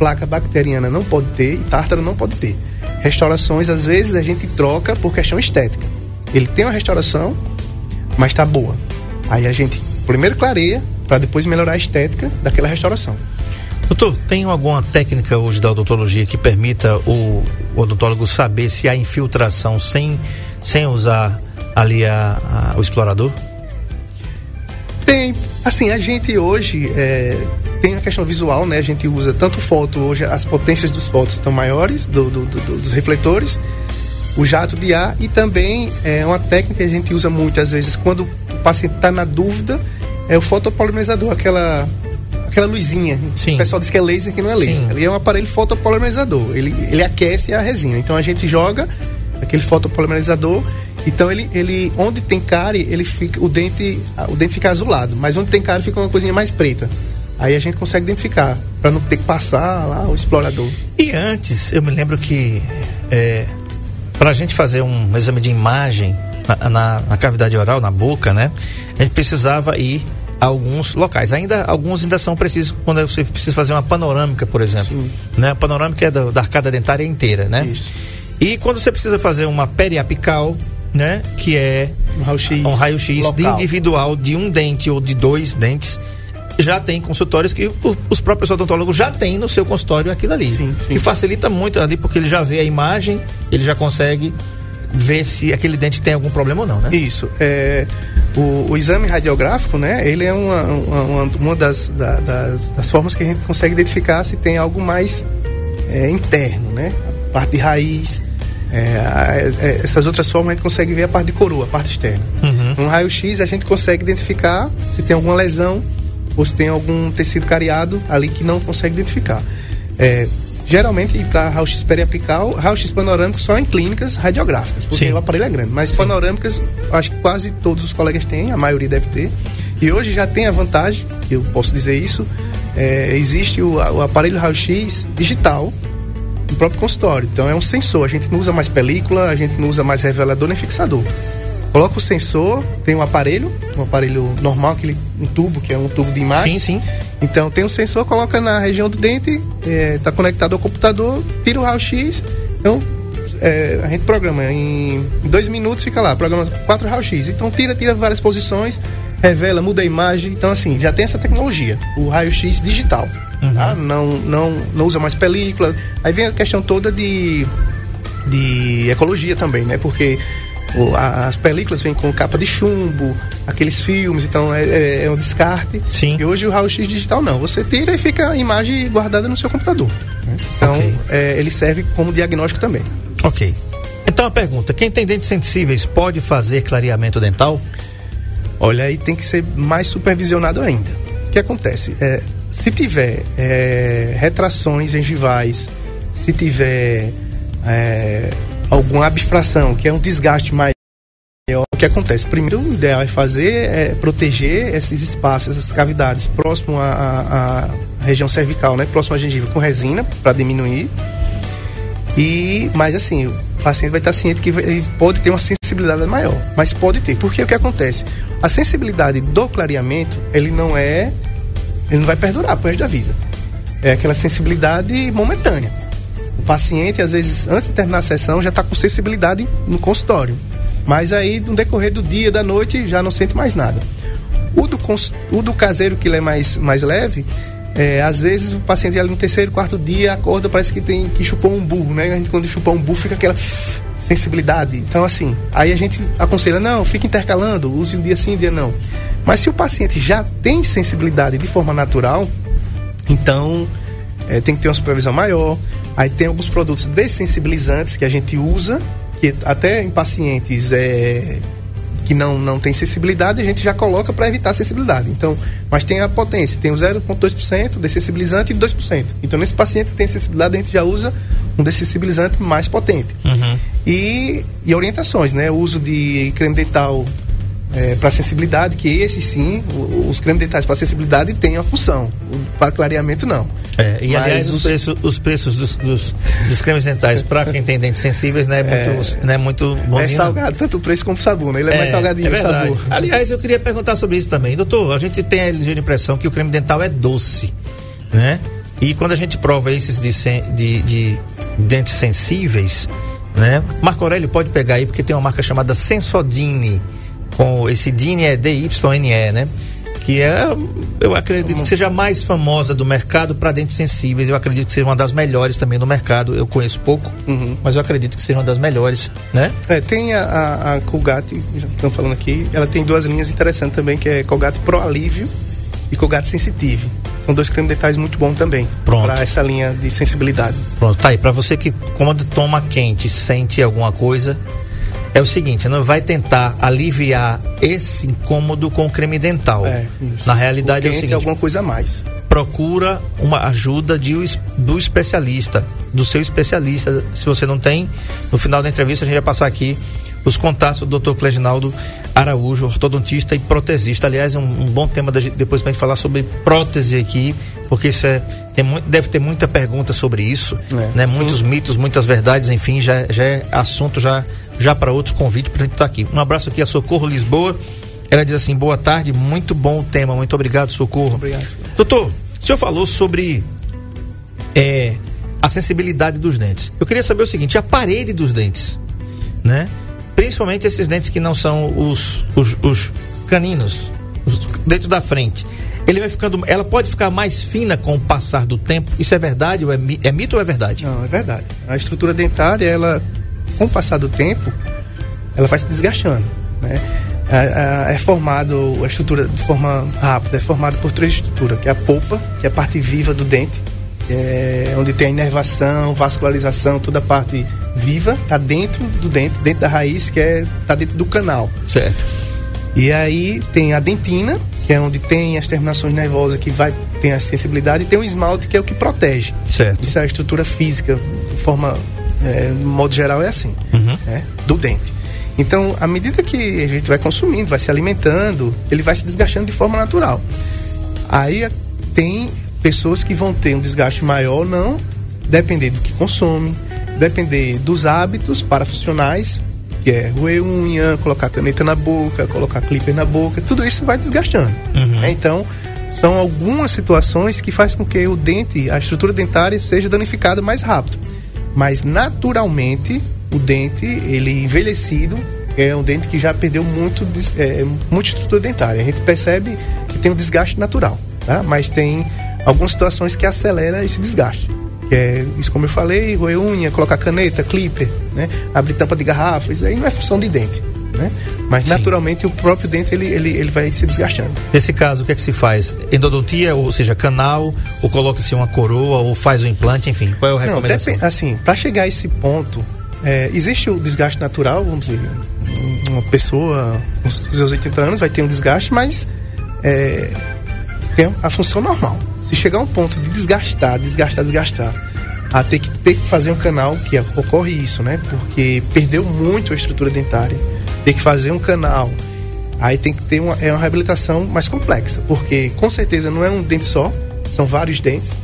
placa bacteriana não pode ter e tártaro não pode ter. Restaurações, às vezes, a gente troca por questão estética. Ele tem uma restauração, mas tá boa. Aí a gente primeiro clareia, para depois melhorar a estética daquela restauração. Doutor, tem alguma técnica hoje da odontologia que permita o odontólogo saber se há infiltração sem, sem usar ali a, a o explorador? Tem. Assim, a gente hoje é, tem a questão visual, né? A gente usa tanto foto, hoje as potências dos fotos estão maiores, do, do, do, dos refletores, o jato de ar e também é uma técnica que a gente usa muitas vezes quando o paciente está na dúvida, é o fotopolimerizador, aquela aquela luzinha. Sim. O pessoal diz que é laser, que não é laser. Sim. Ele é um aparelho fotopolimerizador. Ele, ele aquece a resina. Então a gente joga aquele fotopolimerizador. Então ele, ele onde tem cárie, ele fica o dente o dente fica azulado, mas onde tem cárie fica uma coisinha mais preta. Aí a gente consegue identificar para não ter que passar lá o explorador. E antes, eu me lembro que é, para a gente fazer um exame de imagem na, na, na, cavidade oral, na boca, né? A gente precisava ir alguns locais. Ainda alguns ainda são precisos quando você precisa fazer uma panorâmica, por exemplo. Sim. Né? A panorâmica é da, da arcada dentária inteira, né? Isso. E quando você precisa fazer uma periapical, né? Que é um raio-x um raio individual de um dente ou de dois dentes. Já tem consultórios que os próprios odontólogos já têm no seu consultório aquilo ali. Sim, sim. Que facilita muito ali, porque ele já vê a imagem, ele já consegue ver se aquele dente tem algum problema ou não, né? Isso. É, o, o, exame radiográfico, né? Ele é uma, uma, uma das, da, das, das, formas que a gente consegue identificar se tem algo mais é, interno, né? A parte de raiz. É, é, essas outras formas a gente consegue ver a parte de coroa, a parte externa. Uhum. Um raio-x a gente consegue identificar se tem alguma lesão ou se tem algum tecido cariado ali que não consegue identificar. É, Geralmente, para raio-x periapical, raio-x panorâmico só em clínicas radiográficas, porque Sim. o aparelho é grande. Mas Sim. panorâmicas, acho que quase todos os colegas têm, a maioria deve ter. E hoje já tem a vantagem, eu posso dizer isso, é, existe o, o aparelho raio-x digital no próprio consultório. Então é um sensor, a gente não usa mais película, a gente não usa mais revelador nem fixador. Coloca o sensor, tem um aparelho, um aparelho normal, aquele um tubo, que é um tubo de imagem. Sim, sim. Então tem um sensor, coloca na região do dente, está é, tá conectado ao computador, tira o raio-x. Então é, a gente programa em dois minutos, fica lá, programa quatro raio-x. Então tira, tira várias posições, revela, muda a imagem. Então assim, já tem essa tecnologia, o raio-x digital. Uhum. Tá? Não, não, não usa mais película. Aí vem a questão toda de, de ecologia também, né? Porque as películas vêm com capa de chumbo, aqueles filmes, então é, é, é um descarte. Sim. E hoje o raio-x digital não. Você tira e fica a imagem guardada no seu computador. Né? Então okay. é, ele serve como diagnóstico também. Ok. Então a pergunta: quem tem dentes sensíveis pode fazer clareamento dental? Olha, aí tem que ser mais supervisionado ainda. O que acontece? É, se tiver é, retrações gengivais, se tiver é, alguma abstração, que é um desgaste mais o que acontece? Primeiro, o ideal é fazer, é proteger esses espaços, essas cavidades próximo à, à região cervical, né? Próximo à gengiva, com resina, para diminuir. E, mas assim, o paciente vai estar ciente que ele pode ter uma sensibilidade maior, mas pode ter. Porque o que acontece? A sensibilidade do clareamento, ele não é, ele não vai perdurar pro resto da vida. É aquela sensibilidade momentânea. O paciente, às vezes, antes de terminar a sessão, já está com sensibilidade no consultório. Mas aí, no decorrer do dia, da noite, já não sente mais nada. O do, o do caseiro, que ele é mais, mais leve, é, às vezes o paciente ali no terceiro, quarto dia acorda, parece que tem que chupar um burro, né? A gente quando chupa um burro fica aquela sensibilidade. Então, assim, aí a gente aconselha, não, fica intercalando, use um dia sim, um dia não. Mas se o paciente já tem sensibilidade de forma natural, então é, tem que ter uma supervisão maior. Aí tem alguns produtos dessensibilizantes que a gente usa, que até em pacientes é, que não, não tem sensibilidade, a gente já coloca para evitar a sensibilidade. Então, mas tem a potência, tem o 0,2% de sensibilizante e 2%. Então, nesse paciente que tem sensibilidade, a gente já usa um dessensibilizante mais potente. Uhum. E, e orientações, né? O uso de creme dental é, para sensibilidade, que esse sim, os cremes dentais para sensibilidade têm a função, para clareamento não. É, e Mas aliás, os, os, preços, os preços dos, dos, dos cremes dentais para quem tem dentes sensíveis não é muito, é, não é muito bonzinho. É salgado, tanto o preço como o sabor, né? Ele é, é mais salgadinho é o sabor. Aliás, eu queria perguntar sobre isso também. Doutor, a gente tem a ligeira impressão que o creme dental é doce, né? E quando a gente prova esses de, de, de dentes sensíveis, né? Marco Aurélio pode pegar aí, porque tem uma marca chamada Sensodine com esse DINE é D-Y-N-E, né? Que é, eu acredito que seja a mais famosa do mercado para dentes sensíveis. Eu acredito que seja uma das melhores também no mercado. Eu conheço pouco, uhum. mas eu acredito que seja uma das melhores, né? É, tem a, a, a Colgate, já estão falando aqui, ela tem duas linhas interessantes também, que é Colgate Pro Alívio e Colgate Sensitive. São dois cremes dentais muito bons também. Pronto. Para essa linha de sensibilidade. Pronto, tá aí. Para você que quando toma quente sente alguma coisa, é o seguinte, não vai tentar aliviar esse incômodo com o creme dental. É, Na realidade o é o seguinte, alguma coisa a mais. Procura uma ajuda de, do especialista, do seu especialista. Se você não tem, no final da entrevista a gente vai passar aqui os contatos do Dr. Cleginaldo Araújo, ortodontista e protesista. Aliás, é um, um bom tema da, depois para a gente falar sobre prótese aqui, porque isso é, tem muito, deve ter muita pergunta sobre isso, é, né? Muitos mitos, muitas verdades, enfim, já, já é assunto já, já para outros convites para a gente estar tá aqui. Um abraço aqui a Socorro Lisboa. Ela diz assim: boa tarde, muito bom o tema, muito obrigado, Socorro. Obrigado. Senhor. Doutor, o senhor falou sobre é, a sensibilidade dos dentes. Eu queria saber o seguinte: a parede dos dentes, né? Principalmente esses dentes que não são os, os, os caninos, os dentes da frente. Ele vai ficando, ela pode ficar mais fina com o passar do tempo. Isso é verdade ou é, é mito ou é verdade? Não, é verdade. A estrutura dentária, ela, com o passar do tempo, ela vai se desgastando, né? É, é formado a estrutura de forma rápida, é formada por três estruturas, que é a polpa, que é a parte viva do dente, é, onde tem a inervação, vascularização, toda a parte viva, tá dentro do dente, dentro da raiz, que é tá dentro do canal. Certo. E aí tem a dentina, que é onde tem as terminações nervosas que vai tem a sensibilidade, e tem o esmalte que é o que protege. Certo. Isso é a estrutura física, de forma, é, no modo geral é assim, uhum. né, do dente. Então, à medida que a gente vai consumindo, vai se alimentando, ele vai se desgastando de forma natural. Aí tem pessoas que vão ter um desgaste maior, não, depender do que consomem, depender dos hábitos parafuncionais, que é roer unha, colocar caneta na boca, colocar clipper na boca, tudo isso vai desgastando. Uhum. Né? Então, são algumas situações que faz com que o dente, a estrutura dentária seja danificada mais rápido. Mas naturalmente, o dente, ele envelhecido, é um dente que já perdeu muito, é, muita estrutura dentária. A gente percebe que tem um desgaste natural, tá? Mas tem algumas situações que acelera esse desgaste. Que é isso como eu falei, roer unha, colocar caneta, clipper, né? Abrir tampa de garrafa, isso aí não é função de dente. Né? Mas Sim. naturalmente o próprio dente ele, ele, ele vai se desgastando. Nesse caso, o que é que se faz? Endodontia, ou seja, canal, ou coloca-se uma coroa, ou faz o um implante, enfim, qual é a recomendação? Não, assim, para chegar a esse ponto, é, existe o desgaste natural, vamos dizer, uma pessoa com seus 80 anos vai ter um desgaste, mas é, tem a função normal. Se chegar a um ponto de desgastar, desgastar, desgastar, a ter que ter que fazer um canal, que ocorre isso, né? Porque perdeu muito a estrutura dentária. ter que fazer um canal. Aí tem que ter uma, é uma reabilitação mais complexa, porque com certeza não é um dente só, são vários dentes.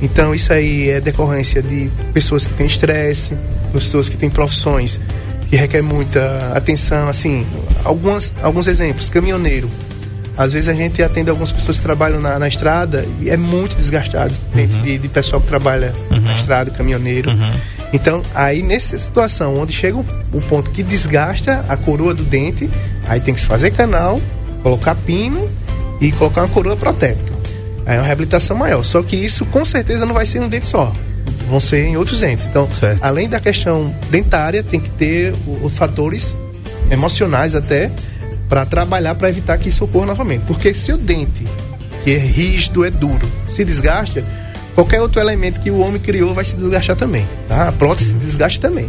Então isso aí é decorrência de pessoas que têm estresse, pessoas que têm profissões que requer muita atenção, assim, algumas, alguns exemplos, caminhoneiro. Às vezes a gente atende algumas pessoas que trabalham na, na estrada e é muito desgastado dentro uhum. de, de, pessoal que trabalha uhum. na estrada, caminhoneiro. Uhum. Então, aí nessa situação onde chega um, um, ponto que desgasta a coroa do dente, aí tem que se fazer canal, colocar pino e colocar uma coroa protética. Aí é uma reabilitação maior. Só que isso com certeza não vai ser um dente só. Vão ser em outros dentes. Então, certo. além da questão dentária, tem que ter os fatores emocionais até para trabalhar para evitar que isso ocorra novamente. Porque se o dente, que é rígido, é duro, se desgasta, qualquer outro elemento que o homem criou vai se desgastar também. Tá? A prótese se desgasta também.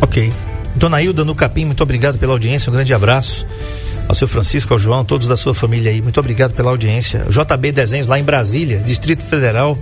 Ok. Dona Hilda no Capim, muito obrigado pela audiência, um grande abraço ao seu Francisco, ao João, todos da sua família aí. Muito obrigado pela audiência. JB Desenhos lá em Brasília, Distrito Federal.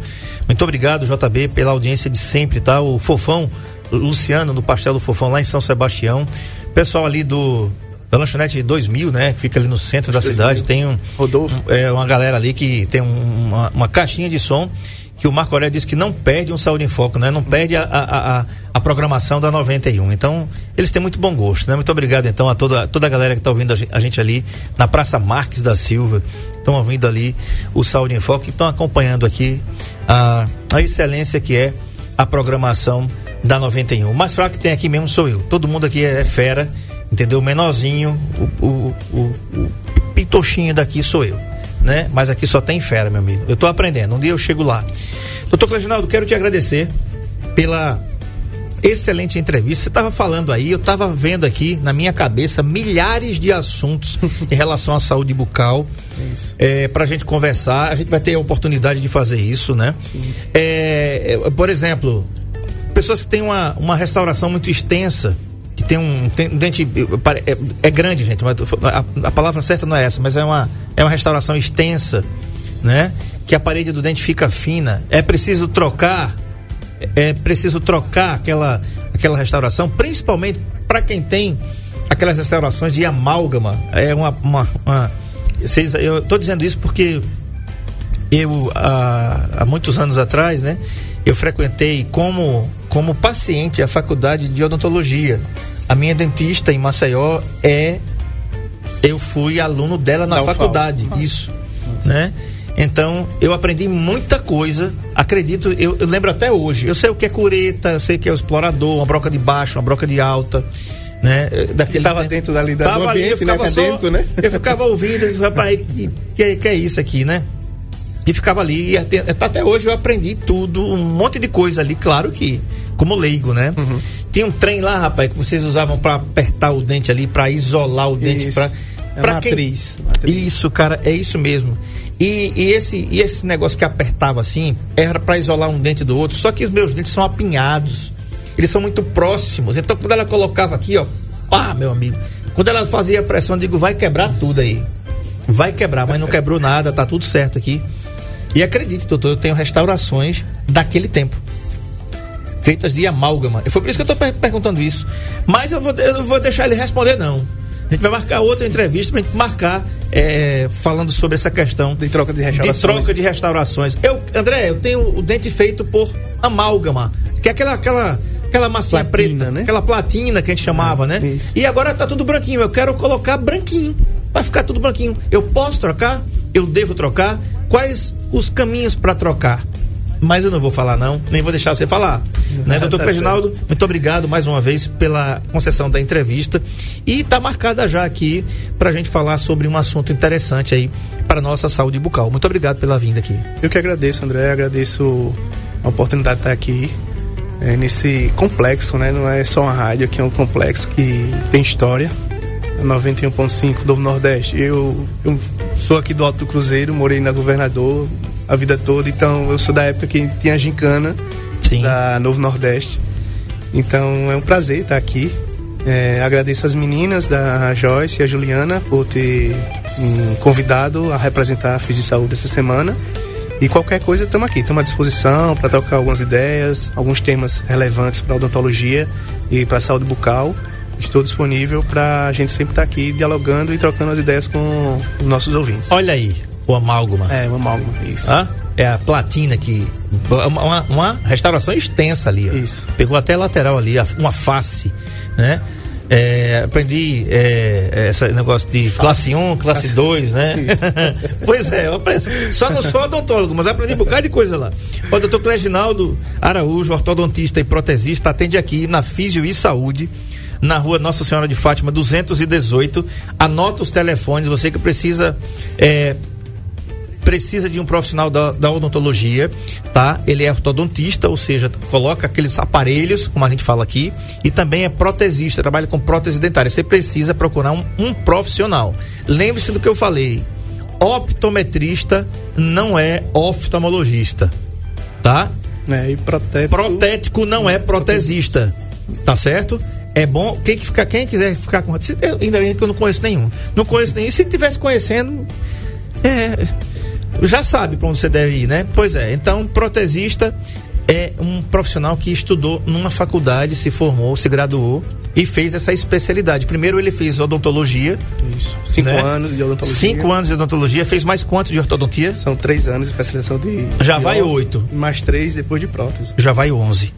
Muito obrigado, JB, pela audiência de sempre, tá? O Fofão, Luciano, do Pastel do Fofão, lá em São Sebastião. Pessoal ali do da lanchonete 2000, né? Que fica ali no centro da 2000. cidade. Tem um, Rodolfo. Um, é, uma galera ali que tem um, uma, uma caixinha de som que o Marco Aurélio disse que não perde um Saúde em Foco, né? Não perde a, a, a, a, programação da 91. Então, eles têm muito bom gosto, né? Muito obrigado, então, a toda, toda a galera que está ouvindo a gente ali na Praça Marques da Silva. Estão ouvindo ali o Saúde em Foco e estão acompanhando aqui a, a excelência que é a programação da 91. O mais fraco que tem aqui mesmo sou eu. Todo mundo aqui é fera, entendeu? O menorzinho, o, o, o, o pitochinho daqui sou eu né? Mas aqui só tem fera, meu amigo. Eu tô aprendendo. Um dia eu chego lá. Doutor Cleginaldo, quero te agradecer pela excelente entrevista. Você estava falando aí, eu estava vendo aqui na minha cabeça milhares de assuntos [LAUGHS] em relação à saúde bucal. É, para a gente conversar, a gente vai ter a oportunidade de fazer isso, né? É, é, por exemplo, pessoas que têm uma, uma restauração muito extensa que tem um, tem um dente é, é, grande, gente. A, a, palavra certa não é essa, mas é uma é uma restauração extensa, né? Que a parede do dente fica fina. É preciso trocar, é preciso trocar aquela aquela restauração, principalmente para quem tem aquelas restaurações de amálgama. É uma, uma, uma vocês, eu estou dizendo isso porque eu há, há muitos anos atrás, né? Eu frequentei como como paciente a faculdade de odontologia. A minha dentista em Maceió é eu fui aluno dela na faculdade, isso, né? Então, eu aprendi muita coisa, acredito, eu, eu, lembro até hoje. Eu sei o que é cureta, eu sei o que é o explorador, uma broca de baixo, uma broca de alta, né? Daquele estava dentro da da tava ambiente, ali, né? acadêmico, só, né? Eu ficava ouvindo, rapaz, que, que, que é isso aqui, né? E ficava ali, e até, até hoje eu aprendi tudo, um monte de coisa ali, claro que como leigo, né? Uhum. Tinha um trem lá, rapaz, que vocês usavam para apertar o dente ali, para isolar o dente, para é pra matriz, quem... matriz. Isso, cara, é isso mesmo. E, e, esse, e esse negócio que apertava assim, era para isolar um dente do outro, só que os meus dentes são apinhados. Eles são muito próximos. Então, quando ela colocava aqui, ó, pá, meu amigo. Quando ela fazia a pressão, eu digo, vai quebrar tudo aí. Vai quebrar, mas não quebrou nada, tá tudo certo aqui. E acredite, doutor, eu tenho restaurações daquele tempo. Feitas de amálgama. E foi por isso que eu estou perguntando isso. Mas eu, vou, eu não vou deixar ele responder, não. A gente vai marcar outra entrevista para gente marcar é, falando sobre essa questão de troca de restaurações. De troca de restaurações. Eu, André, eu tenho o dente feito por amálgama, que é aquela aquela aquela massinha platina, preta, né? aquela platina que a gente chamava, é, né? Isso. E agora tá tudo branquinho. Eu quero colocar branquinho. Vai ficar tudo branquinho. Eu posso trocar? Eu devo trocar? Quais os caminhos para trocar? Mas eu não vou falar não, nem vou deixar você falar. né, doutor tá Reginaldo, muito obrigado mais uma vez pela concessão da entrevista. E está marcada já aqui para a gente falar sobre um assunto interessante aí para nossa saúde bucal. Muito obrigado pela vinda aqui. Eu que agradeço, André, agradeço a oportunidade de estar aqui é, nesse complexo, né? Não é só uma rádio, aqui é um complexo que tem história. 91.5 do Nordeste. Eu, eu sou aqui do Alto do Cruzeiro, morei na Governador a vida toda, então eu sou da época que tinha a gincana Sim. da Novo Nordeste. Então é um prazer estar aqui. É, agradeço as meninas da Joyce e a Juliana por ter me convidado a representar a FIS de Saúde essa semana. E qualquer coisa, estamos aqui, estamos à disposição para trocar algumas ideias, alguns temas relevantes para a odontologia e para a saúde bucal Estou disponível para a gente sempre estar tá aqui dialogando e trocando as ideias com os nossos ouvintes. Olha aí, o amálgama. É, o amálgama, isso. Hã? É a platina que. Uma, uma restauração extensa ali. Ó. Isso. Pegou até lateral ali, uma face, né? É, aprendi é, esse negócio de classe 1, classe 2, né? [LAUGHS] pois é, só não sou odontólogo, mas aprendi um bocado de coisa lá. O doutor Cleginaldo Araújo, ortodontista e protesista, atende aqui na Físio e Saúde na rua Nossa Senhora de Fátima 218. Anota os telefones, você que precisa é, precisa de um profissional da, da, odontologia, tá? Ele é ortodontista, ou seja, coloca aqueles aparelhos, como a gente fala aqui, e também é protesista, trabalha com prótese dentária. Você precisa procurar um, um profissional. Lembre-se do que eu falei. Optometrista não é oftalmologista, tá? É, e protético... protético não é protesista, tá certo? É bom, quem, que fica, quem quiser ficar com. Ainda bem que eu não conheço nenhum. Não conheço nenhum. Se tivesse conhecendo, é, já sabe para onde você deve ir, né? Pois é. Então, protesista é um profissional que estudou numa faculdade, se formou, se graduou e fez essa especialidade. Primeiro ele fez odontologia. Isso. Cinco né? anos de odontologia. Cinco anos de odontologia. Fez mais quanto de ortodontia? São três anos de especialização de. Já de vai oito. Mais três depois de prótese. Já vai onze.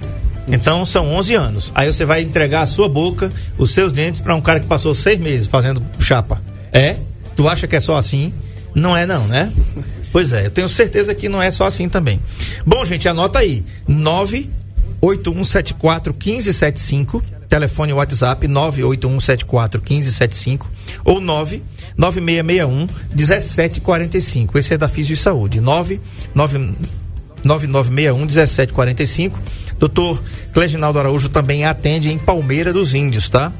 Então são 11 anos. Aí você vai entregar a sua boca, os seus dentes para um cara que passou seis meses fazendo chapa. É? Tu acha que é só assim? Não é não, né? [LAUGHS] Pois é, eu tenho certeza que não é só assim também. Bom, gente, anota aí. 98174 1575, telefone WhatsApp 98174 1575 ou 99661 1745. Esse é da Físio e Saúde. 99961 1745 Doutor Cleginaldo Araújo também atende em Palmeira dos Índios, tá?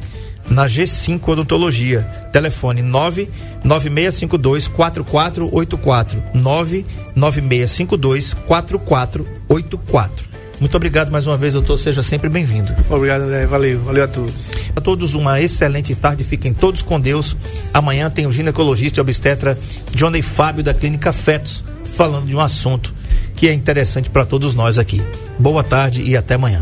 Na G5 Odontologia. Telefone 99652 4484. 99652 4484. Muito obrigado mais uma vez, doutor. Seja sempre bem-vindo. Obrigado, André. Valeu. Valeu a todos. A todos uma excelente tarde. Fiquem todos com Deus. Amanhã tem o ginecologista e obstetra Johnny Fábio da Clínica Fetos falando de um assunto que é interessante para todos nós aqui. Boa tarde e até amanhã.